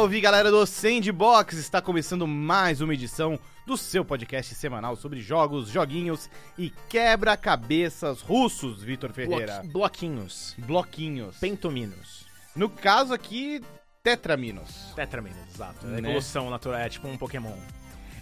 Salve galera do Sandbox! Está começando mais uma edição do seu podcast semanal sobre jogos, joguinhos e quebra-cabeças russos, Vitor Ferreira. Bloqui- bloquinhos. Bloquinhos. Pentominos. No caso aqui, tetraminos. Tetraminos, exato. Né? Evolução natural, é tipo um Pokémon.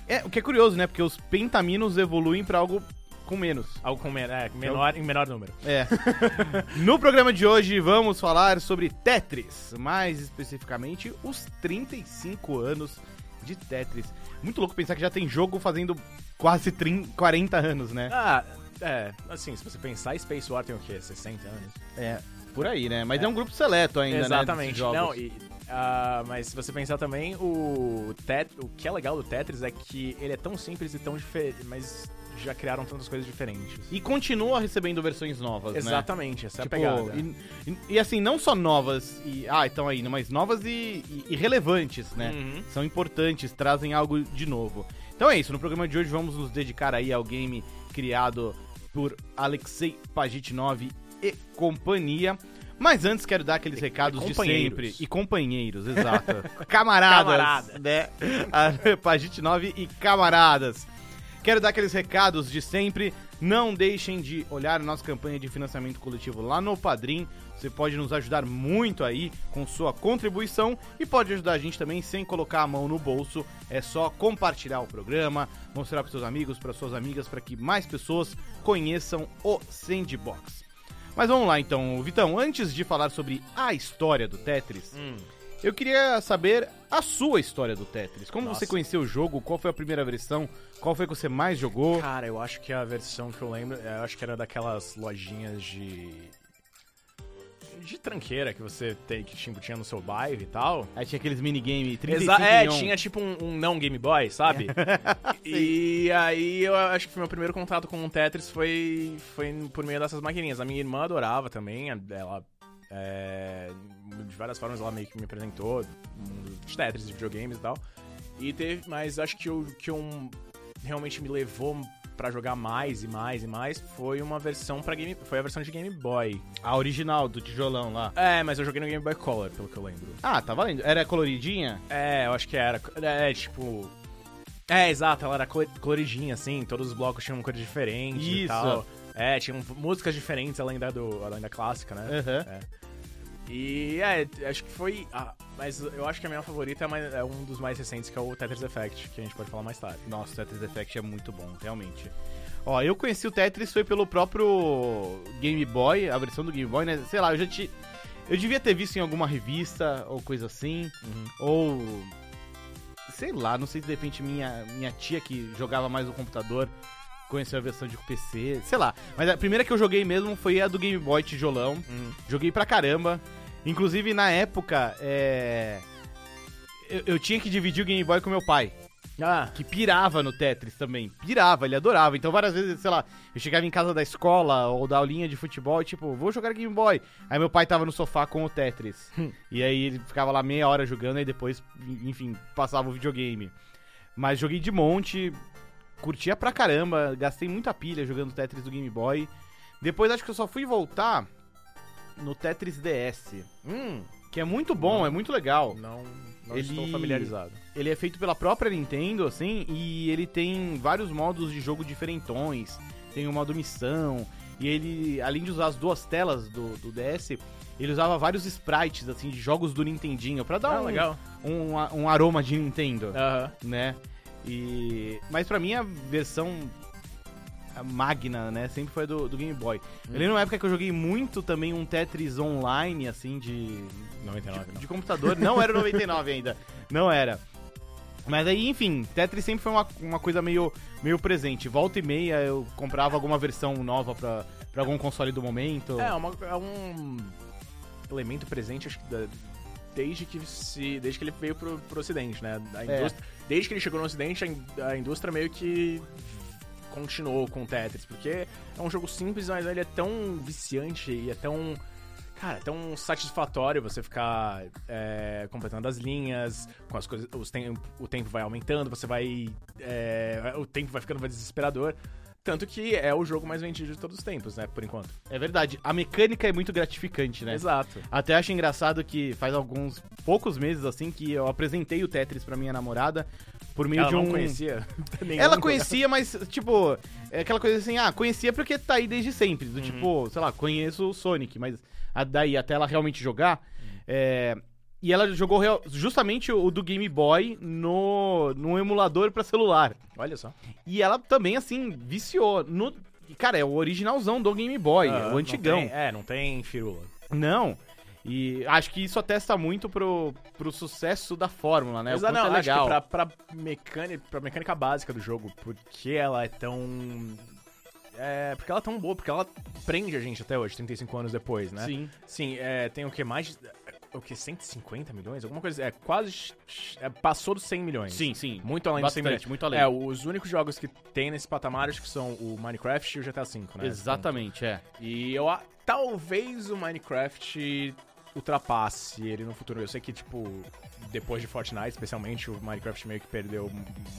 É, o que é curioso, né? Porque os pentaminos evoluem pra algo com menos. Algo com men é, menor, em menor número. É. no programa de hoje vamos falar sobre Tetris, mais especificamente os 35 anos de Tetris. Muito louco pensar que já tem jogo fazendo quase 30, 40 anos, né? Ah, é. Assim, se você pensar, Space War tem o quê? 60 anos? É, por aí, né? Mas é, um grupo seleto ainda, né? Exatamente. desses jogos. Não, e, ah, mas se você pensar também, o, tet o que é legal do Tetris é que ele é tão simples e tão diferente, mas já criaram tantas coisas diferentes. E continua recebendo versões novas, né? Exatamente, essa Tipo, é a pegada. e, e- e assim, não só novas e. Ah, estão aí, mas novas e, e- relevantes, né? Uhum. São importantes, trazem algo de novo. Então é isso, no programa de hoje vamos nos dedicar aí ao game criado por Alexei Pajitnov e companhia. Mas antes quero dar aqueles recados de sempre. E companheiros, exato. camaradas, Camarada. né? A Pajitnov e camaradas. Quero dar aqueles recados de sempre. Não deixem de olhar a nossa campanha de financiamento coletivo lá no Padrim. Você pode nos ajudar muito aí com sua contribuição e pode ajudar a gente também sem colocar a mão no bolso. É só compartilhar o programa, mostrar para seus amigos, para suas amigas, para que mais pessoas conheçam o Sandbox. Mas vamos lá então, Vitão, antes de falar sobre a história do Tetris, Hum. eu queria saber a sua história do Tetris. Como Nossa. você conheceu o jogo? Qual foi a primeira versão? Qual foi que você mais jogou? Cara, eu acho que a versão que eu lembro, eu acho que era daquelas lojinhas de. de tranqueira que você tem, que tipo, tinha no seu bairro e tal. Aí tinha aqueles minigame 35 Exa é, tinha tipo um, um não Game Boy, sabe? e aí eu acho que meu primeiro contato com o Tetris foi, foi por meio dessas maquininhas. A minha irmã adorava também, ela. é, várias formas ela meio que me apresentou mundo de Tetris, de videogames e tal. E teve, mas acho que o que um, realmente me levou pra jogar mais e mais e mais foi uma versão para game, foi a versão de Game Boy. A original do tijolão lá. É, mas eu joguei no Game Boy Color, pelo que eu lembro. Ah, tá valendo. Era coloridinha? É, eu acho que era. É, tipo. É, exato, ela era colo- coloridinha, assim, todos os blocos tinham uma cor diferente e tal. É, tinham músicas diferentes além da, do, além da clássica, né? Aham. É. E é, acho que foi. ah, mas eu acho que a minha favorita é, mais- é um dos mais recentes, que é o Tetris Effect, que a gente pode falar mais tarde. Nossa, o Tetris Effect é muito bom, realmente. Ó, eu conheci o Tetris foi pelo próprio Game Boy, a versão do Game Boy, né? Sei lá, eu já te. Eu devia ter visto em alguma revista ou coisa assim. Ou. Sei lá, não sei se de repente minha, minha tia que jogava mais no computador conheceu a versão de PC, sei lá. Mas a primeira que eu joguei mesmo foi a do Game Boy tijolão. Uhum. Joguei pra caramba. Inclusive, na época, é. Eu, eu tinha que dividir o Game Boy com meu pai, Ah, que pirava no Tetris também. Pirava, ele adorava. Então, várias vezes, sei lá, eu chegava em casa da escola ou da aulinha de futebol e, tipo, vou jogar Game Boy. Aí meu pai tava no sofá com o Tetris. e aí ele ficava lá meia hora jogando e depois, enfim, passava o videogame. Mas joguei de monte, curtia pra caramba, gastei muita pilha jogando Tetris do Game Boy. Depois acho que eu só fui voltar no Tetris DS, hum, que é muito bom, é muito legal. não, não Ele- estou familiarizado. Ele é feito pela própria Nintendo, assim, e ele tem vários modos de jogo diferentões. Tem o modo missão, e ele, além de usar as duas telas do, do DS, ele usava vários sprites, assim, de jogos do Nintendinho, pra dar Ah, um, legal. um, um aroma de Nintendo, Aham. né? E... Mas pra mim a versão magna, né, sempre foi do, do Game Boy. Eu lembro uma época que eu joguei muito também um Tetris online, assim, de 99, de, não. de computador. Não era o 99 ainda. Não era. Mas aí, enfim, Tetris sempre foi uma, uma coisa meio, meio presente. Volta e meia eu comprava alguma versão nova pra, pra algum console do momento. É, uma- é um elemento presente, acho que da- desde que se. Desde que ele veio pro, pro ocidente, né? É. Desde que ele chegou no ocidente, a indústria meio que continuou com o Tetris, porque é um jogo simples, mas ele é tão viciante e é tão. Cara, é tão satisfatório você ficar é, completando as linhas, com as coisas. Os tem, o tempo vai aumentando, você vai. é, o tempo vai ficando mais desesperador. Tanto que é o jogo mais vendido de todos os tempos, né? Por enquanto. É verdade. A mecânica é muito gratificante, né? Exato. Até acho engraçado que faz alguns poucos meses assim que eu apresentei o Tetris pra minha namorada por meio Ela de um. não conhecia. Ela conhecia, mas, tipo, é aquela coisa assim, ah, conhecia porque tá aí desde sempre. Uhum. Do tipo, sei lá, conheço o Sonic, mas a- daí até ela realmente jogar. Uhum. é, e ela jogou real- justamente o do Game Boy no, no emulador pra celular. Olha só. E ela também, assim, viciou. No, cara, é o originalzão do Game Boy, Ah, o não antigão. tem- é, não tem firula. Não. E acho que isso atesta muito pro, pro sucesso da fórmula, né? Quanto não, é acho legal. que pra, pra, mecânica, pra mecânica básica do jogo, porque ela é tão. É, porque ela é tão boa, porque ela prende a gente até hoje, 35 anos depois, né? Sim. Sim, é, tem o que? Mais. de- O que? 150 milhões? Alguma coisa. É quase. é, passou dos 100 milhões. Sim, sim. Muito além dos 100 milhões. Bastante, muito além. É, os únicos jogos que tem nesse patamar acho que são o Minecraft e o GTA V, né? Exatamente, é. E eu a- talvez o Minecraft ultrapasse ele no futuro. Eu sei que, tipo, depois de Fortnite, especialmente, o Minecraft meio que perdeu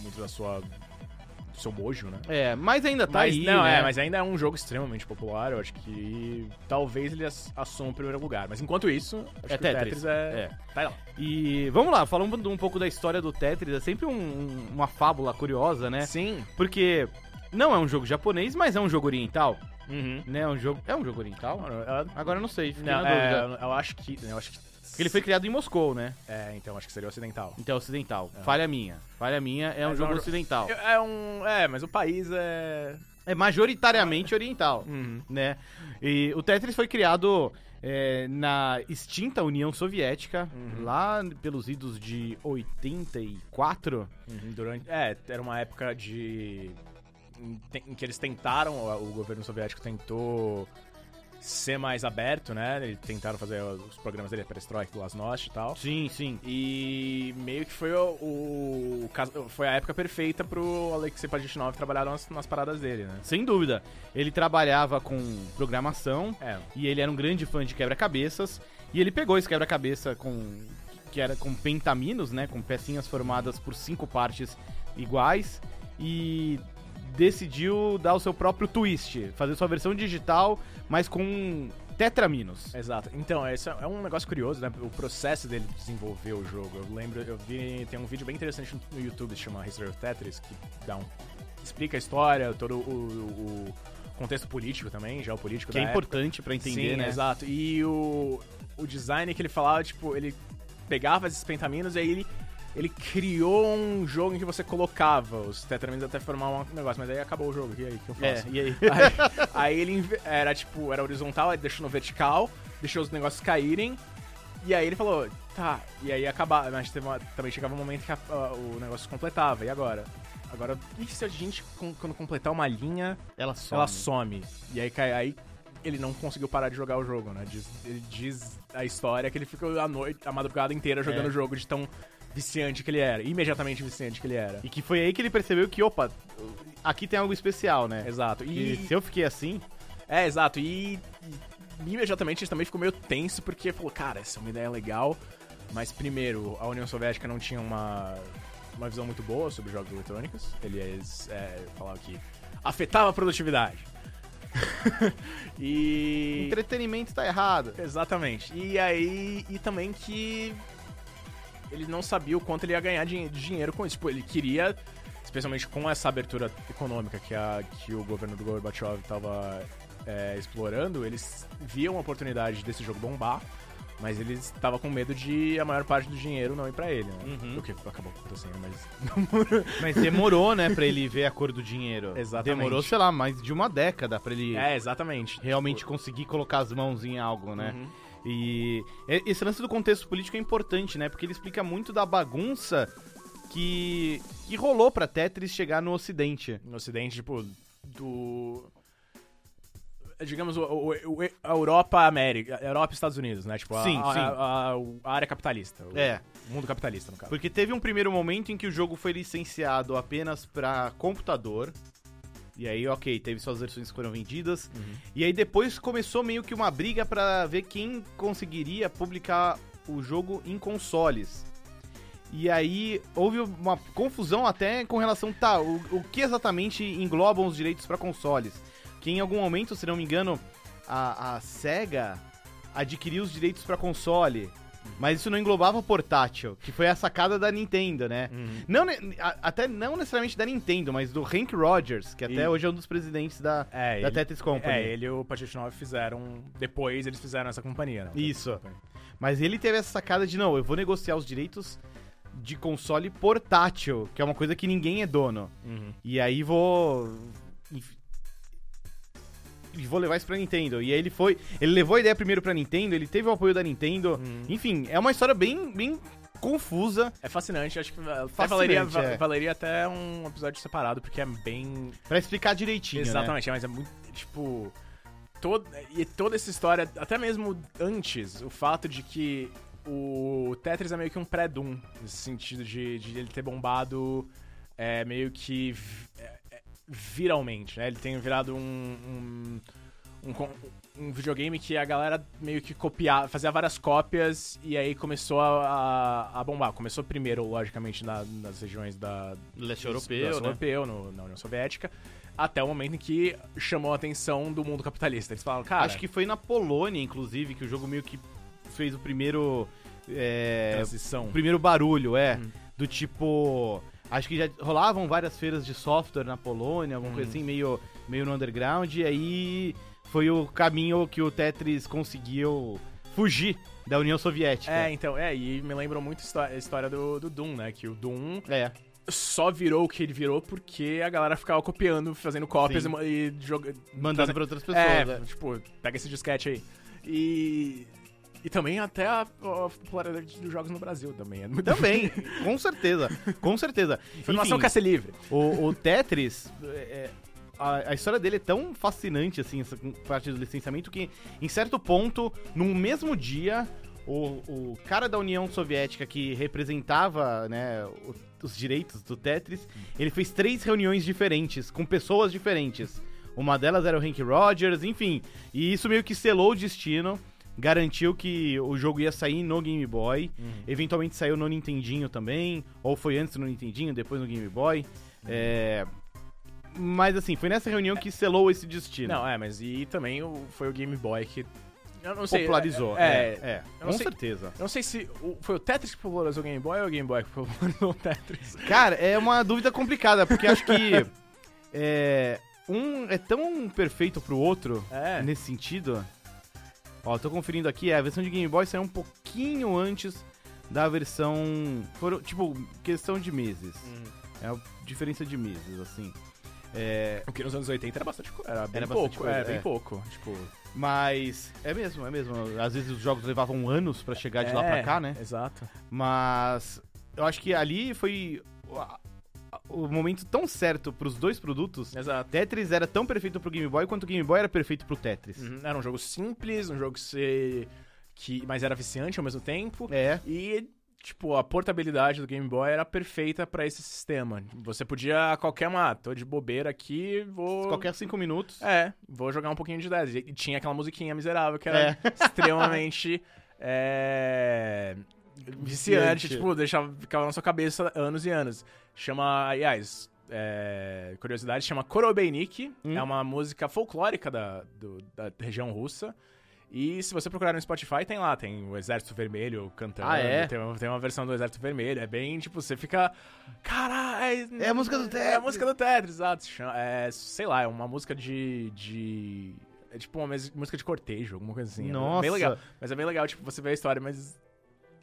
muito da sua. do seu mojo, né? É, mas ainda tá mas, aí, não, né? é, mas ainda é um jogo extremamente popular. Eu acho que talvez ele ass- assuma o primeiro lugar. Mas enquanto isso, acho É que o Tetris. Tetris é. Tá lá. E vamos lá, falando um pouco da história do Tetris, é sempre um- uma fábula curiosa, né? Sim. Porque não é um jogo japonês, mas é um jogo oriental, Uhum. né? É um jogo, é um jogo oriental? Eu- Agora eu não sei, fiquei não, na é, dúvida. eu acho que. Eu acho que. Porque ele foi criado em Moscou, né? É, então acho que seria ocidental. Então é ocidental. Falha minha. Falha minha, é um É, jogo não, ocidental. É um. É, mas o país é. É majoritariamente oriental. Uhum. né? E o Tetris foi criado é, na extinta União Soviética, Uhum. lá pelos idos de 84. Uhum, durante, é, era uma época de. Em, que eles tentaram, o, governo soviético tentou ser mais aberto, né? Eles tentaram fazer os programas dele, Perestroika, Glasnost e tal. Sim, sim. E meio que foi o, o- foi a época perfeita pro Alexei Pajitnov trabalhar nas, nas paradas dele, né? Sem dúvida. Ele trabalhava com programação É. e ele era um grande fã de quebra-cabeças. E ele pegou esse quebra-cabeça com. que era com pentaminos, né? Com pecinhas formadas por cinco partes iguais. E decidiu dar o seu próprio twist, fazer sua versão digital, mas com tetraminos. Exato. Então, esse é um negócio curioso, né? O processo dele desenvolver o jogo. Eu lembro, eu vi, tem um vídeo bem interessante no YouTube que se chama History of Tetris, que dá um, explica a história, todo o, o contexto político também, geopolítico Que é importante pra entender, Sim, né? exato. E o, o design que ele falava, tipo, ele pegava esses pentaminos e aí ele, ele criou um jogo em que você colocava os tetraminos até formar um negócio, mas aí acabou o jogo, e aí, o que eu faço? É, e aí? Aí, aí ele era tipo, era horizontal, aí deixou no vertical, deixou os negócios caírem. E aí ele falou, tá, e aí acabava, mas uma- também chegava um momento que a- a- o negócio completava, e agora? Agora, e se a gente, quando completar uma linha, Ela some. ela some? E aí, aí ele não conseguiu parar de jogar o jogo, né? Diz- ele diz a história que ele ficou a noite, a madrugada inteira jogando É. o jogo de tão viciante que ele era, imediatamente viciante que ele era. E que foi aí que ele percebeu que, opa, aqui tem algo especial, né? Exato. E E, se eu fiquei assim, É, exato. E, e imediatamente ele também ficou meio tenso, porque falou, cara, essa é uma ideia legal. Mas primeiro, a União Soviética não tinha uma, uma visão muito boa sobre jogos eletrônicos. Eles é, falavam que afetava a produtividade. e. entretenimento tá errado. Exatamente. E aí. E também que. Ele não sabia o quanto ele ia ganhar de dinheiro com isso. Tipo, ele queria, especialmente com essa abertura econômica que, a, que o governo do Gorbachev estava explorando, eles viam a oportunidade desse jogo bombar, mas eles estavam com medo de a maior parte do dinheiro não ir pra ele, né? Uhum. O que acabou acontecendo, mas. Mas demorou, né, pra ele ver a cor do dinheiro. Exatamente. Demorou, sei lá, mais de uma década pra ele É, exatamente. realmente conseguir colocar as mãos em algo, né? Uhum. E esse lance do contexto político é importante, né? Porque ele explica muito da bagunça que, que rolou pra Tetris chegar no ocidente. no ocidente, tipo, do... Digamos, o, o- o- a Europa, América, Europa e Estados Unidos, né? Tipo, a, Sim, a, sim. A, a área capitalista. o É. mundo capitalista, no caso. Porque teve um primeiro momento em que o jogo foi licenciado apenas pra computador. E aí, ok, teve suas versões que foram vendidas. Uhum. E aí depois começou meio que uma briga pra ver quem conseguiria publicar o jogo em consoles. E aí houve uma confusão até com relação, tá, o, o que exatamente englobam os direitos para consoles? Que em algum momento, se não me engano, a, a SEGA adquiriu os direitos para console. Mas isso não englobava portátil, que foi a sacada da Nintendo, né? Uhum. Não, a- até não necessariamente da Nintendo, mas do Hank Rogers, que até E- hoje é um dos presidentes da, É, da ele, Tetris Company. é, ele e o Patrick 9 fizeram. Depois eles fizeram essa companhia, né? Isso. Mas ele teve essa sacada de, não, eu vou negociar os direitos de console portátil, que é uma coisa que ninguém é dono. Uhum. E aí vou. Vou levar isso pra Nintendo. E aí ele foi. Ele levou a ideia primeiro pra Nintendo, ele teve o apoio da Nintendo. Uhum. Enfim, é uma história bem, bem confusa É fascinante, acho que até Fascinante, valeria, va- é. valeria até um episódio separado, porque é bem. pra explicar direitinho. né? Exatamente, mas é muito. Tipo. Todo, e toda essa história, até mesmo antes, o fato de que o Tetris é meio que um pré-Doom, nesse sentido de, de ele ter bombado é, meio que é, viralmente, né? Ele tem virado um, um, um, um videogame que a galera meio que copiava, fazia várias cópias e aí começou a, a bombar. Começou primeiro, logicamente, na- nas regiões da, Leste do europeu, leste né? europeu, no- na União Soviética, até o momento em que chamou a atenção do mundo capitalista. Eles falaram, cara, Acho que foi na Polônia, inclusive, que o jogo meio que fez o primeiro. É, transição. o primeiro barulho, é. Hum. Do tipo. Acho que já rolavam várias feiras de software na Polônia, alguma coisa Uhum. assim, meio, meio no underground. E aí foi o caminho que o Tetris conseguiu fugir da União Soviética. É, então, é, e me lembrou muito a histó- a história do, do Doom, né? Que o Doom É. só virou o que ele virou porque a galera ficava copiando, fazendo cópias Sim. e, e joga- Mandando trazendo- pra outras pessoas. É, né? tipo, pega esse disquete aí. E. E também até a, a popularidade dos jogos no Brasil também. É muito Também, com certeza. Com certeza. Informação Enfim, quer ser livre. O, o Tetris, é, é, a, a história dele é tão fascinante, assim, essa parte do licenciamento, que em certo ponto, num mesmo dia, o, o cara da União Soviética que representava né, o- os direitos do Tetris, ele fez três reuniões diferentes, com pessoas diferentes. Uma delas era o Hank Rogers, enfim. E isso meio que selou o destino. Garantiu que o jogo ia sair no Game Boy. Eventualmente saiu no Nintendinho também. Ou foi antes no Nintendinho, depois no Game Boy. É, Mas assim, foi nessa reunião que selou esse destino. Não, é, mas e também foi o Game Boy que. Sei. Popularizou. É, É, é, é, com sei- certeza. Eu não sei se o- foi o Tetris que popularizou o Game Boy ou o Game Boy que popularizou o Tetris. Cara, é uma dúvida complicada, porque acho que é, um é tão perfeito pro outro É. nesse sentido. Ó, tô conferindo aqui, é, a versão de Game Boy saiu um pouquinho antes da versão. Foram, tipo, questão de meses. É a diferença de meses, assim. É, O que nos anos 80 era bastante Era bem Era pouco. coisa, é, bem é. pouco. Tipo. mas é mesmo, é mesmo. Às vezes os jogos levavam anos pra chegar de lá é, pra cá, né? Exato. Mas eu acho que ali foi o- momento tão certo pros dois produtos. Exato. Tetris era tão perfeito pro Game Boy quanto o Game Boy era perfeito pro Tetris. Uhum, Era um jogo simples, um jogo que se. Que, mas era viciante ao mesmo tempo. É. E, tipo, a portabilidade do Game Boy era perfeita pra esse sistema. Você podia a qualquer uma, ah, tô de bobeira aqui, vou. Qualquer cinco minutos. É, vou jogar um pouquinho de 10. E tinha aquela musiquinha miserável que era É. extremamente. é, Viciante, tipo, deixava, ficava na sua cabeça anos e anos. Chama, aliás, é, curiosidade, chama Korobeinik. Hum. É uma música folclórica da, do- da região russa. E se você procurar no Spotify, tem lá, tem o Exército Vermelho cantando. Ah, é? Tem, uma- tem uma versão do Exército Vermelho. É bem, tipo, você fica. Caralho! É a música do É a Tetris. música do Tetris, exato. É, sei lá, é uma música de. de é tipo uma música de cortejo, alguma coisa assim. É Nossa. bem legal. Mas é bem legal, tipo, você vê a história, mas.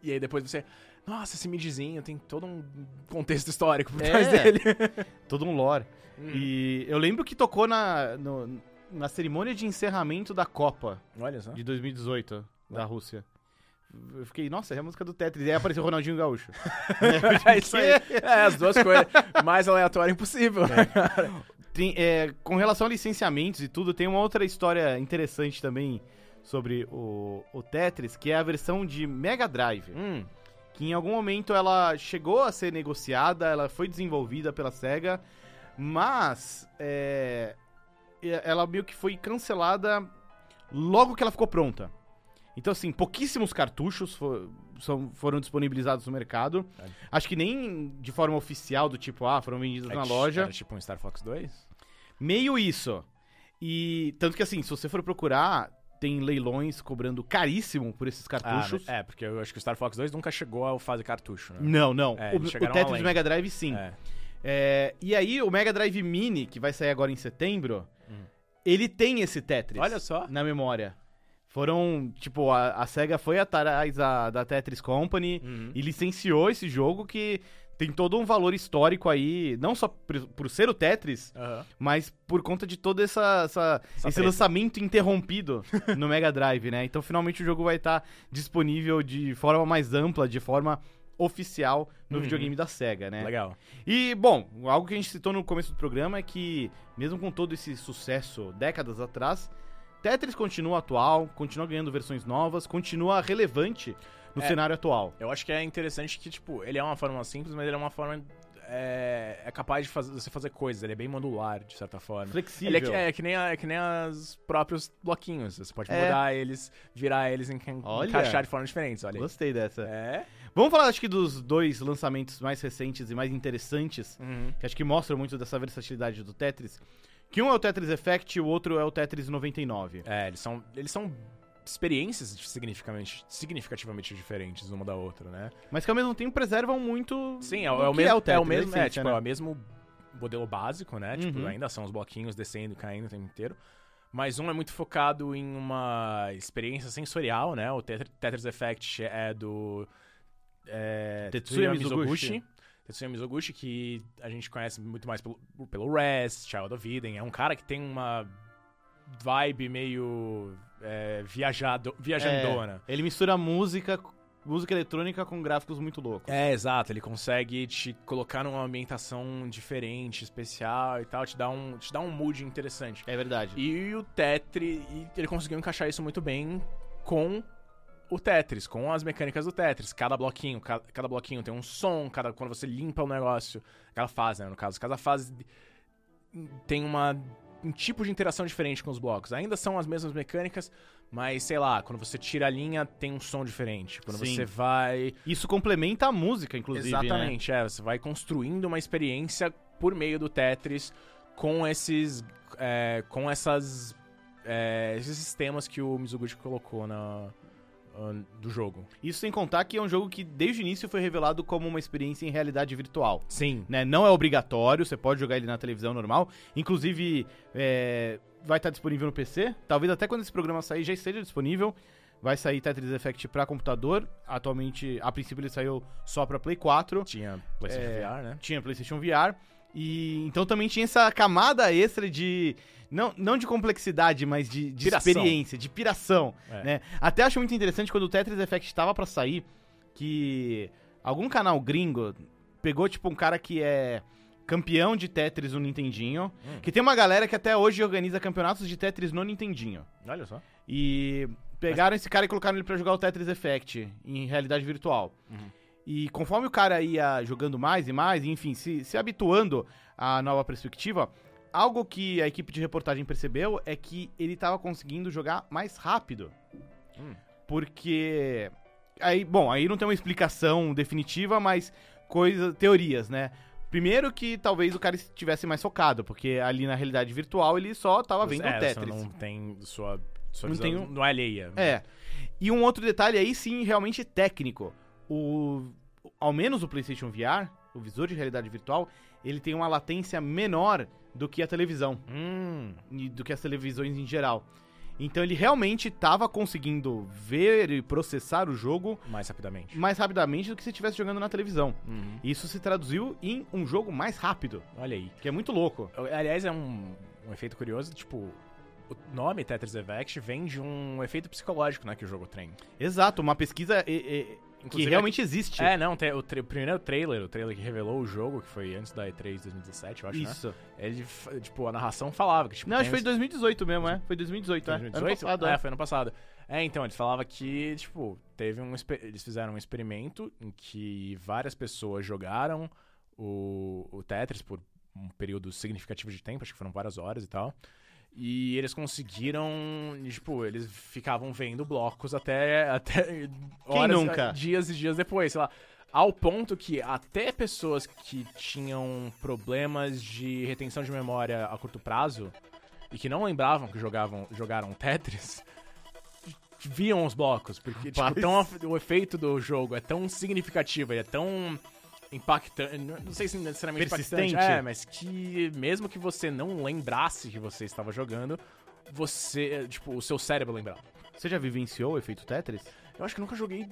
E aí depois você. Nossa, esse midzinho tem todo um contexto histórico por É. trás dele. Todo um lore. Hum. E eu lembro que tocou na, no- na cerimônia de encerramento da Copa Olha só. de 2018 da Rússia. Eu fiquei, nossa, é a música do Tetris. E aí apareceu o Ronaldinho Gaúcho. É isso aí. É, as duas coisas. Mais aleatório impossível. Tem, é, com relação a licenciamentos e tudo, tem uma outra história interessante também sobre o, o Tetris, que é a versão de Mega Drive. Hum, Que em algum momento ela chegou a ser negociada, ela foi desenvolvida pela SEGA, mas é, ela meio que foi cancelada logo que ela ficou pronta. Então, assim, pouquíssimos cartuchos, fo- são, foram disponibilizados no mercado. É. Acho que nem de forma oficial, do tipo, ah, foram vendidos na É, loja. Era tipo um Star Fox 2? Meio isso. E tanto que assim, se você for procurar, tem leilões cobrando caríssimo por esses cartuchos. Ah, é, porque eu acho que o Star Fox 2 nunca chegou ao fase cartucho, né? Não, não. É, o, o Tetris Mega Drive, sim. É. É, e aí, o Mega Drive Mini, que vai sair agora em setembro, Hum. ele tem esse Tetris Olha só. na memória. Foram, tipo, a, a SEGA foi atrás da, da Tetris Company Uhum. e licenciou esse jogo que tem todo um valor histórico aí, não só por, por ser o Tetris, Aham. mas por conta de todo essa, essa- Essa esse treta. lançamento interrompido no Mega Drive, né? Então, finalmente, o jogo vai estar disponível de forma mais ampla, de forma oficial no Uhum. videogame da SEGA, né? Legal. E, bom, algo que a gente citou no começo do programa é que, mesmo com todo esse sucesso décadas atrás, Tetris continua atual, continua ganhando versões novas, continua relevante no É. cenário atual. Eu acho que é interessante que, tipo, ele é uma forma simples, mas ele é uma forma. É, é capaz de fazer, você fazer coisas, ele é bem modular, de certa forma. Flexível. Ele é que, é, que nem, a- é que nem os próprios bloquinhos. Você pode É. mudar eles, virar eles, em, Olha. encaixar de formas diferentes. Olha aí. Gostei dessa. É. Vamos falar, acho que, dos dois lançamentos mais recentes e mais interessantes, Uhum. que acho que mostram muito dessa versatilidade do Tetris. Que um é o Tetris Effect e o outro é o Tetris 99. É, eles são, eles são experiências significativamente, significativamente diferentes uma da outra, né? Mas que ao mesmo tempo preservam muito. Sim, é, é o mesmo, é é o Tetris, o mesmo, é, tipo, né? é o mesmo modelo básico, né? Tipo, Uhum. ainda são os bloquinhos descendo e caindo o tempo inteiro. Mas um é muito focado em uma experiência sensorial, né? O Tetr- Tetris Effect é do é, Tetsuya Mizoguchi. Tetsuya Mizoguchi, que a gente conhece muito mais pelo, pelo Rest, Child of Eden. É um cara que tem uma vibe meio é, viajado, viajandona. Ele mistura música, música eletrônica com gráficos muito loucos. É, exato. Ele consegue te colocar numa ambientação diferente, especial e tal, te dá um, te dá um mood interessante. É verdade. E o Tetris, ele conseguiu encaixar isso muito bem com o Tetris, com as mecânicas do Tetris. Cada bloquinho, cada, cada bloquinho tem um som, cada quando você limpa o negócio, cada fase, né, no caso, cada fase tem uma um tipo de interação diferente com os blocos. Ainda são as mesmas mecânicas, mas sei lá, quando você tira a linha, tem um som diferente. Quando Sim. você vai Isso complementa a música, inclusive. né? Exatamente, é. Você vai construindo uma experiência por meio do Tetris com esses. é, com essas. é, esses sistemas que o Mizuguchi colocou na, do jogo. Isso sem contar que é um jogo que desde o início foi revelado como uma experiência em realidade virtual. Sim. Né? Não é obrigatório, você pode jogar ele na televisão normal. Inclusive, é, vai estar disponível no PC. Talvez até quando esse programa sair já esteja disponível. Vai sair Tetris Effect para computador. Atualmente, a princípio, ele saiu só para Play 4. Tinha PlayStation É, VR, né? Tinha PlayStation VR. E então também tinha essa camada extra de. Não, não de complexidade, mas de, de experiência, de piração. É. Né? Até acho muito interessante quando o Tetris Effect estava pra sair, que algum canal gringo pegou, tipo, um cara que é campeão de Tetris no Nintendinho. Hum. Que tem uma galera que até hoje organiza campeonatos de Tetris no Nintendinho. Olha só. E pegaram esse cara e colocaram ele pra jogar o Tetris Effect em realidade virtual. Uhum. E conforme o cara ia jogando mais e mais, e, enfim, se, se habituando à nova perspectiva, algo que a equipe de reportagem percebeu é que ele tava conseguindo jogar mais rápido. Hum. Porque. Aí, bom, aí não tem uma explicação definitiva, mas coisas, teorias, né? Primeiro que talvez o cara estivesse mais focado, porque ali na realidade virtual ele só tava vendo é, o você Tetris. não tem sua, sua Não visão, tem um- não é alheia. É. E um outro detalhe aí, sim, realmente técnico. O, ao menos o PlayStation VR, o visor de realidade virtual, ele tem uma latência menor do que a televisão, Hum, e do que as televisões em geral. Então ele realmente estava conseguindo ver e processar o jogo mais rapidamente. mais rapidamente do que se estivesse jogando na televisão. Uhum. Isso se traduziu em um jogo mais rápido, Olha aí. que é muito louco. Aliás, é um, um efeito curioso, tipo, o nome Tetris Effect vem de um efeito psicológico, né, que o jogo tem. Exato, uma pesquisa e- e- que Inclusive, realmente existe. É, não, tem o, o primeiro trailer, o trailer que revelou o jogo, que foi antes da E3 2017, eu acho, né? Isso. Ele, f- tipo, a narração falava que, tipo, Não, acho que foi esse- 2018 mesmo, é. Foi 2018, é. Ano 2018? passado, é, é. foi ano passado. É, então, ele falava que, tipo, teve um... Eles fizeram um experimento em que várias pessoas jogaram o, o Tetris por um período significativo de tempo, acho que foram várias horas e tal. E eles conseguiram, tipo, eles ficavam vendo blocos até, até horas, nunca? dias e dias depois, sei lá. Ao ponto que até pessoas que tinham problemas de retenção de memória a curto prazo e que não lembravam que jogavam, jogaram Tetris, viam os blocos. Porque tipo, tão, o efeito do jogo é tão significativo e é tão impactante. Não sei se necessariamente Persistente. impactante. É, mas que mesmo que você não lembrasse que você estava jogando, você, tipo, o seu cérebro lembrava. Você já vivenciou o efeito Tetris? Eu acho que nunca joguei,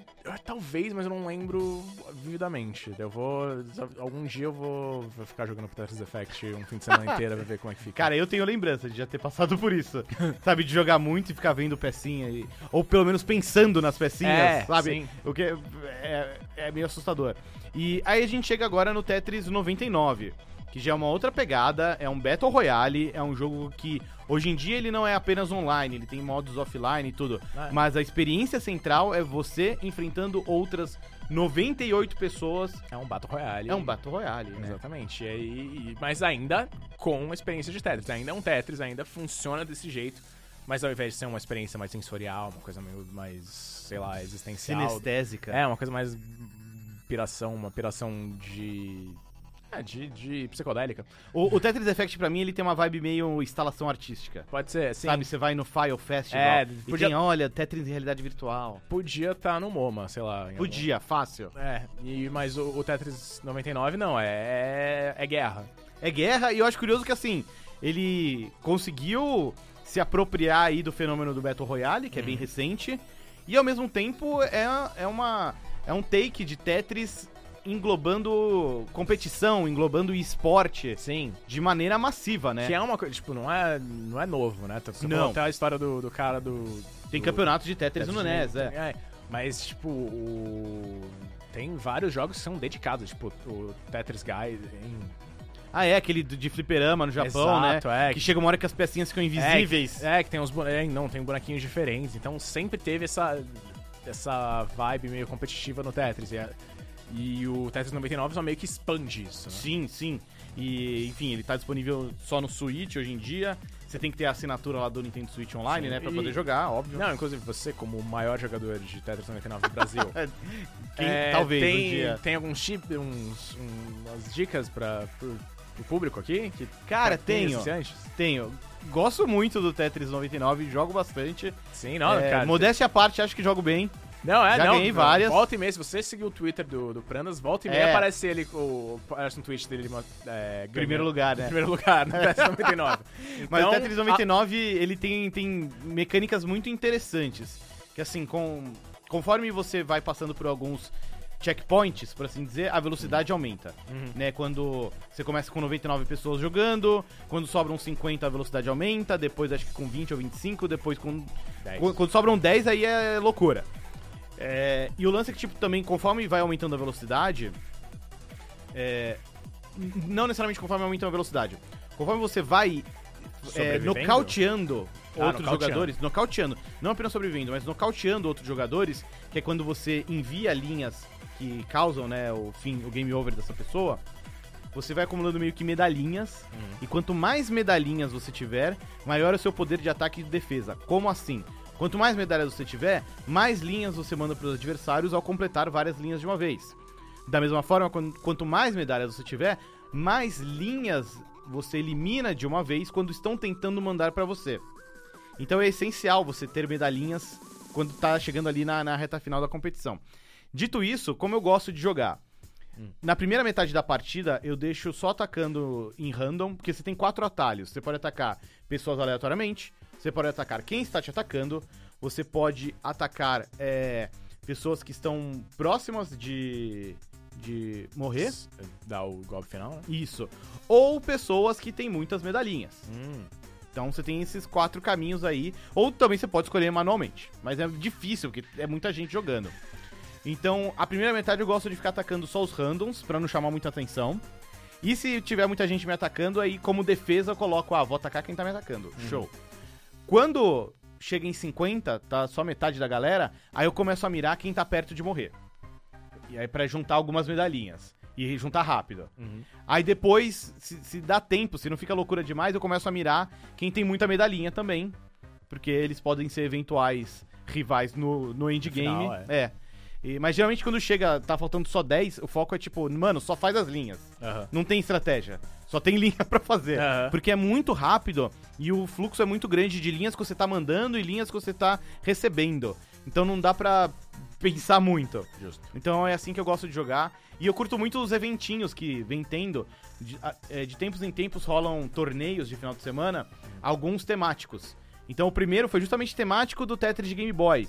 talvez, mas eu não lembro vividamente. Eu vou, algum dia eu vou, vou ficar jogando Tetris Effect um fim de semana inteiro pra ver como é que fica. Cara, eu tenho lembrança de já ter passado por isso. sabe, de jogar muito e ficar vendo pecinha. E, ou pelo menos pensando nas pecinhas, É, sabe? sim. O que é, é, é meio assustador. E aí a gente chega agora no Tetris 99. Que já é uma outra pegada, é um Battle Royale, é um jogo que hoje em dia ele não é apenas online, ele tem modos offline e tudo. Ah, é. Mas a experiência central é você enfrentando outras 98 pessoas. é um Battle Royale. É um Battle Royale, né? Exatamente. E e- mas ainda com a experiência de Tetris. Ainda é um Tetris, ainda funciona desse jeito. Mas ao invés de ser uma experiência mais sensorial, uma coisa meio mais, sei lá, existencial. Sinestésica. É, uma coisa mais piração, uma piração de. É, de, de psicodélica. O, o Tetris Effect, pra mim, ele tem uma vibe meio instalação artística. Pode ser, sim. Sabe, você vai no File Festival É, e podia- tem, olha, Tetris em realidade virtual. Podia estar no MoMA, sei lá. Podia, fácil. algum- É, e, mas o, o Tetris 99 não, é, é guerra. É guerra e eu acho curioso que, assim, ele conseguiu se apropriar aí do fenômeno do Battle Royale, que é Uhum. bem recente, e ao mesmo tempo é, é, uma, é um take de Tetris englobando competição, englobando esporte Sim. de maneira massiva, né? Que é uma coisa, tipo, não é, não é novo, né? Você Não. até a história do, do cara do. Tem do- campeonato de Tetris no NES, é. é. Mas, tipo, o... tem vários jogos que são dedicados, tipo, o Tetris Guy em... Ah, é, aquele de fliperama no Japão, Exato, né? é. Que chega uma hora que as pecinhas ficam invisíveis. É, que tem uns é, não, tem bonequinhos diferentes. Então sempre teve essa, essa vibe meio competitiva no Tetris. E, a- e o Tetris 99 só meio que expande isso, né? Sim, sim. E, enfim, ele tá disponível só no Switch hoje em dia. Você tem que ter a assinatura lá do Nintendo Switch Online, Sim, né? Pra e- poder jogar, óbvio. Não, inclusive você, como o maior jogador de Tetris 99 do Brasil, Quem- é, talvez tem, um dia. tem alguns chip, uns, um- umas dicas para pro, pro público aqui? Que, Cara, pra é tenho. Tenho. Gosto muito do Tetris 99, jogo bastante. Sim, não, É, cara. modéstia à parte, acho que jogo bem. Não, é, Já não. ganhei várias. Volta e meia, se você seguir o Twitter do, do Prandas, volta e meia É. aparece ele, o, aparece no tweet dele, é, Primeiro lugar, né? primeiro lugar, no Tetris 99. Mas Então, o Tetris 99, ele tem, tem mecânicas muito interessantes. Que assim, com, conforme você vai passando por alguns checkpoints, por assim dizer, a velocidade aumenta. Uhum. Né, quando você começa com 99 pessoas jogando, quando sobram 50 a velocidade aumenta, depois acho que com 20 ou 25, depois com Dez. Quando, quando sobram 10, aí é loucura. É, e o lance é que, tipo, também, conforme vai aumentando a velocidade. é, não necessariamente conforme aumenta a velocidade. Conforme você vai é, nocauteando Ah, outros nocauteando. jogadores. Nocauteando. Não apenas sobrevivendo, mas nocauteando outros jogadores, que é quando você envia linhas que causam, né, o fim, o game over dessa pessoa. Você vai acumulando meio que medalhinhas. Uhum. E quanto mais medalhinhas você tiver, maior é o seu poder de ataque e de defesa. Como assim? Quanto mais medalhas você tiver, mais linhas você manda para os adversários ao completar várias linhas de uma vez. Da mesma forma, quan- quanto mais medalhas você tiver, mais linhas você elimina de uma vez quando estão tentando mandar para você. Então é essencial você ter medalhinhas quando tá chegando ali na, na reta final da competição. Dito isso, como eu gosto de jogar? Na primeira metade da partida, eu deixo só atacando em random, porque você tem quatro atalhos. Você pode atacar pessoas aleatoriamente, você pode atacar quem está te atacando, você pode atacar é, pessoas que estão próximas de, de morrer. Dá o golpe final, né? Isso. Ou pessoas que têm muitas medalhinhas. Hum. Então você tem esses quatro caminhos aí. Ou também você pode escolher manualmente. Mas é difícil, porque é muita gente jogando. Então, a primeira metade eu gosto de ficar atacando só os randoms, pra não chamar muita atenção. E se tiver muita gente me atacando, aí como defesa eu coloco, ah, vou atacar quem tá me atacando. Show. Quando chega em 50, tá só metade da galera, aí eu começo a mirar quem tá perto de morrer. E aí pra juntar algumas medalhinhas. E juntar rápido. Uhum. Aí depois, se, se dá tempo, se não fica loucura demais, eu começo a mirar quem tem muita medalhinha também. Porque eles podem ser eventuais rivais no, no endgame. final, é. é. E- mas geralmente quando chega, tá faltando só 10, o foco é tipo, mano, só faz as linhas. Aham. Não tem estratégia. Só tem linha pra fazer. Aham. Porque é muito rápido e o fluxo é muito grande de linhas que você tá mandando e linhas que você tá recebendo. Então não dá pra pensar muito. Justo. Então é assim que eu gosto de jogar. E eu curto muito os eventinhos que vem tendo. De, é, de tempos em tempos rolam torneios de final de semana, alguns temáticos. Então o primeiro foi justamente temático do Tetris de Game Boy.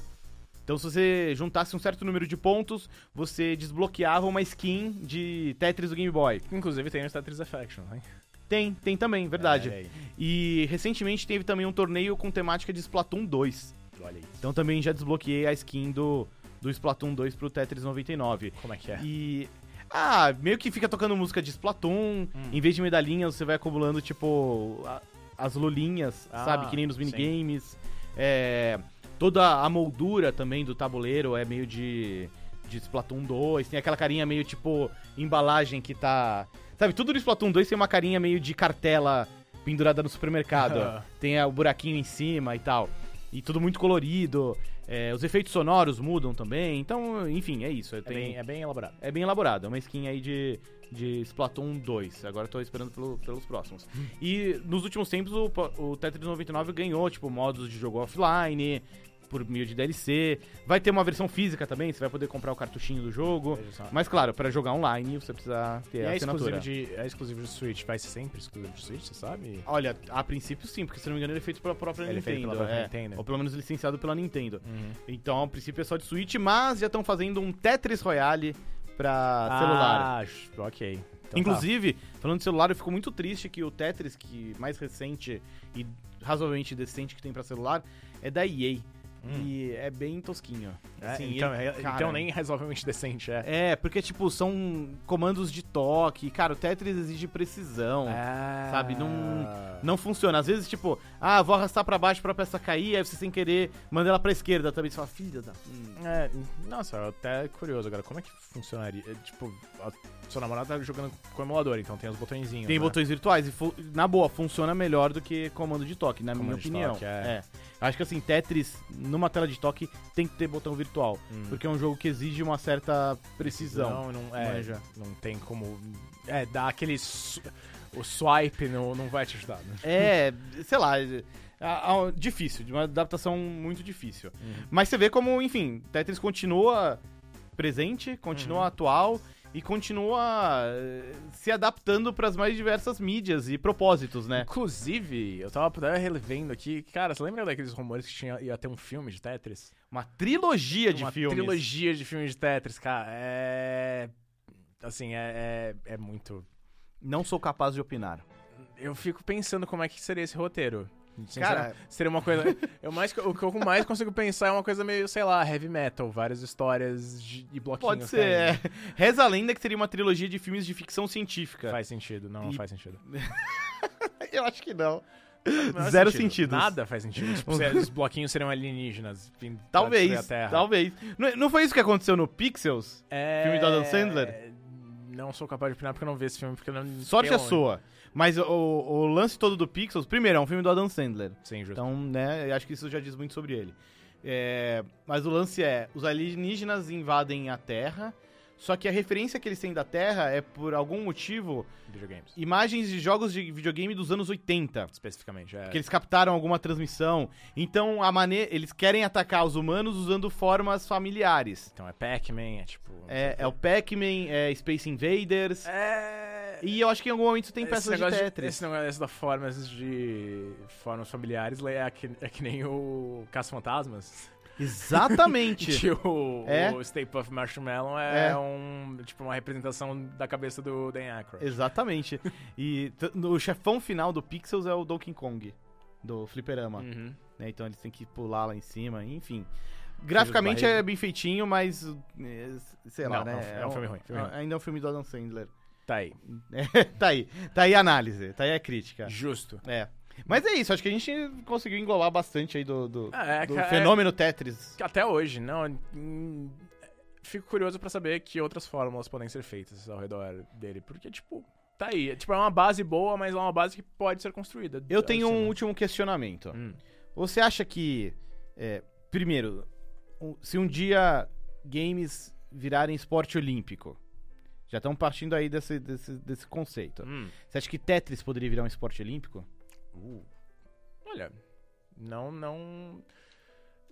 Então se você juntasse um certo número de pontos, você desbloqueava uma skin de Tetris do Game Boy. Inclusive tem o Tetris Affection, né? Tem, tem também, verdade. É, aí. E recentemente teve também um torneio com temática de Splatoon 2. Olha aí. Então também já desbloqueei a skin do, do Splatoon 2 pro Tetris 99. Como é que é? E. Ah, meio que fica tocando música de Splatoon. Hum. Em vez de medalhinhas, você vai acumulando, tipo, a- as lulinhas, Ah, sabe? Que nem nos sim. minigames. É, toda a moldura também do tabuleiro é meio de, de Splatoon 2. Tem aquela carinha meio, tipo, embalagem que tá. Sabe, tudo no Splatoon 2 tem uma carinha meio de cartela pendurada no supermercado. tem é, o buraquinho em cima e tal. E tudo muito colorido. É, os efeitos sonoros mudam também. Então, enfim, é isso. É, Tem- bem, é bem elaborado. é bem elaborado, é uma skin aí de, de Splatoon 2. Agora tô esperando pelo- pelos próximos. E nos últimos tempos o, o Tetris 99 ganhou, tipo, modos de jogo offline, por meio de DLC. Vai ter uma versão física também, você vai poder comprar o cartuchinho do jogo. Mas claro, pra jogar online você precisa ter E a é assinatura. exclusivo, de, é exclusivo de Switch? Vai ser sempre exclusivo de Switch, você sabe? Olha, a princípio sim, porque se não me engano ele é feito pela própria Ele é Nintendo. pela própria é. Nintendo. Ou pelo menos licenciado pela Nintendo. Uhum. Então, a princípio é só de Switch, mas já estão fazendo um Tetris Royale pra celular. Ah, ok. Então Inclusive, falando de celular, eu fico muito triste que o Tetris, que mais recente e razoavelmente decente que tem pra celular, é da EA. Hum. E é bem tosquinho. É, Assim, então, ele- é- cara, então nem razoavelmente decente, é. É, porque, tipo, são comandos de toque. Cara, o Tetris exige precisão. Ah. Sabe, não- Não funciona. Às vezes, tipo, ah, vou arrastar pra baixo pra peça cair, aí você sem querer manda ela pra esquerda também. Você fala, filha da. Hum. É, nossa, até curioso agora, como é que funcionaria? É, tipo, a sua namorada tá jogando com o emulador, então tem os botõezinhos. Tem né? botões virtuais e, na boa, funciona melhor do que comando de toque, na Comando minha opinião. toque, é. Acho que assim, Tetris, numa tela de toque, tem que ter botão virtual. Hum. Porque é um jogo que exige uma certa precisão. Não, não, é, Manja. não tem como. É, dar aquele. O swipe não, não vai te ajudar, né? É, sei lá, é, é, é difícil, de uma adaptação muito difícil. Uhum. Mas você vê como, enfim, Tetris continua presente, continua Uhum. atual e continua eh, se adaptando para as mais diversas mídias e propósitos, né? Inclusive, eu tava relevendo aqui, cara, você lembra daqueles rumores que tinha, ia ter um filme de Tetris? Uma trilogia de Uma filmes. trilogia de filmes de Tetris, cara. É. Assim, é, é, é muito. Não sou capaz de opinar. Eu fico pensando como é que seria esse roteiro. Cara- seria uma coisa. Eu mais, o que eu mais consigo pensar é uma coisa meio, sei lá, heavy metal, várias histórias de, e bloquinhos. Pode ser. É. Reza a lenda que seria uma trilogia de filmes de ficção científica. Faz sentido, não, não E- faz sentido. Eu acho que não. Não Zero sentidos. Nada faz sentido. Tipo, se os bloquinhos seriam alienígenas. Talvez, a Terra. talvez. Não, não foi isso que aconteceu no Pixels? É... Filme do Adam Sandler? Não sou capaz de opinar porque eu não vi esse filme, porque não... Sorte sei a sua. Mas o, o lance todo do Pixels, primeiro, é um filme do Adam Sandler. Sim, justo. Então, né, acho que isso já diz muito sobre ele. É, mas o lance é, os alienígenas invadem a Terra, só que a referência que eles têm da Terra é, por algum motivo, Videogames. imagens de jogos de videogame dos anos 80. Especificamente, é. Que eles captaram alguma transmissão. Então, a maneira. Eles querem atacar os humanos usando formas familiares. Então é Pac-Man, é tipo... É, é o Pac-Man, é Space Invaders. É... E eu acho que em algum momento tem peças de Tetris. Esse negócio da formas de... Formas familiares é que, é que nem o Caça-Fantasmas. Exatamente. Que o, É. o Stay Puft Marshmallow é, É. um... Tipo, uma representação da cabeça do Dan Aykroyd. Exatamente. E o chefão final do Pixels é o Donkey Kong, do Fliperama. Uhum. né? Então eles têm que pular lá em cima, enfim. Graficamente é bem feitinho, mas. é, sei lá, Não, né? é um filme ruim, filme ruim. Ainda é um filme do Adam Sandler. Tá aí. tá aí. Tá aí a análise, tá aí a crítica. Justo. É. Mas é isso, acho que a gente conseguiu englobar bastante aí do, do, Ah, é, do é- fenômeno Tetris. Até hoje, não. hum, fico curioso pra saber que outras fórmulas podem ser feitas ao redor dele. Porque, tipo, tá aí. É, tipo, é uma base boa, mas é uma base que pode ser construída. Eu tenho um Assim, último questionamento. hum. Você acha que, é, primeiro, se um dia games virarem esporte olímpico, já estão partindo aí desse, desse, desse conceito. Hum. Você acha que Tetris poderia virar um esporte olímpico? Uh. Olha, não, não.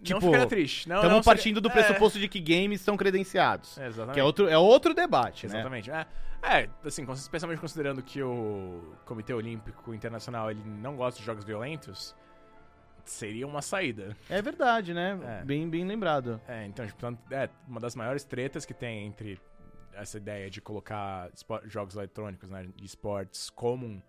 Tipo, não ficaria triste. Não, Estamos não partindo do é, pressuposto de que games são credenciados. É, exatamente. Que é outro, é outro debate, né? Exatamente. É, é, assim, especialmente considerando que o Comitê Olímpico Internacional ele não gosta de jogos violentos, seria uma saída. É verdade, né? É. Bem, bem lembrado. É, então, tipo, é, uma das maiores tretas que tem entre essa ideia de colocar jogos eletrônicos, né, de esportes como um-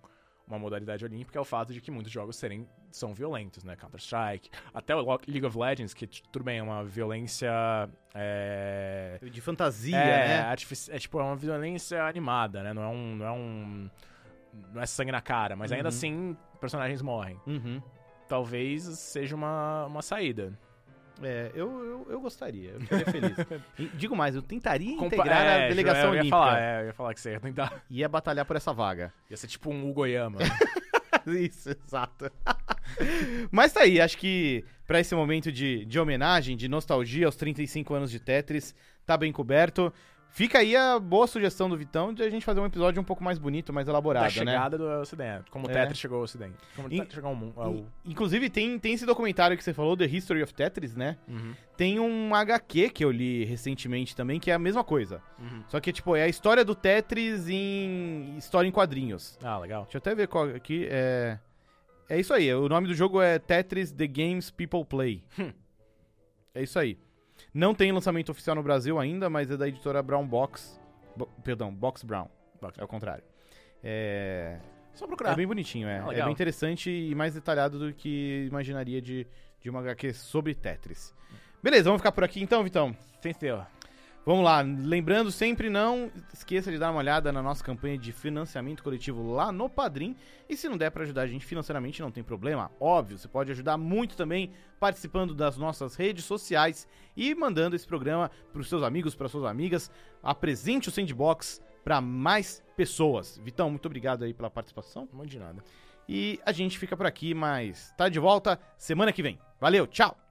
uma modalidade olímpica é o fato de que muitos jogos serem, são violentos, né? Counter-Strike, até o League of Legends, que tudo bem, é uma violência. É, De fantasia, é, né? é tipo, é uma violência animada, né? Não é um. Não é, um, não é sangue na cara, mas ainda Uhum. assim personagens morrem. Uhum. Talvez seja uma, uma saída. É, eu, eu, eu gostaria, eu ficaria feliz. E Digo mais, eu tentaria Compa- integrar é, a delegação eu ia olímpica. falar, é, eu ia falar que você ia tentar. Ia batalhar por essa vaga. Ia ser tipo um Ugoyama. Isso, exato. Mas tá aí, acho que pra esse momento de, de homenagem, de nostalgia aos 35 anos de Tetris, tá bem coberto. Fica aí a boa sugestão do Vitão de a gente fazer um episódio um pouco mais bonito, mais elaborado, da né? chegada do Ocidente. Como o É. Tetris chegou ao Ocidente. Como In- Tetris chegou ao mundo. Ao... In- Inclusive, tem, tem esse documentário que você falou, The History of Tetris, né? Uhum, Tem um HQ que eu li recentemente também, que é a mesma coisa. uhum. Só que, tipo, é a história do Tetris em história em quadrinhos. Ah, legal. Deixa eu até ver qual aqui. É, é isso aí. O nome do jogo é Tetris The Games People Play. Hum. É isso aí. Não tem lançamento oficial no Brasil ainda, mas é da editora Brown Box. Bo- perdão, Box Brown. Box É o contrário. É, Só é procurar. bem bonitinho, é. Ah, é bem interessante e mais detalhado do que imaginaria de, de uma HQ sobre Tetris. Beleza, vamos ficar por aqui então, Vitão? Entendeu? Vamos lá, lembrando sempre não esqueça de dar uma olhada na nossa campanha de financiamento coletivo lá no Padrim. E se não der pra ajudar a gente financeiramente, não tem problema. Óbvio, você pode ajudar muito também participando das nossas redes sociais e mandando esse programa pros seus amigos, para suas amigas. Apresente o Sandbox para mais pessoas. Vitão, muito obrigado aí pela participação. Monte de nada. E a gente fica por aqui, mas tá de volta semana que vem. Valeu, tchau.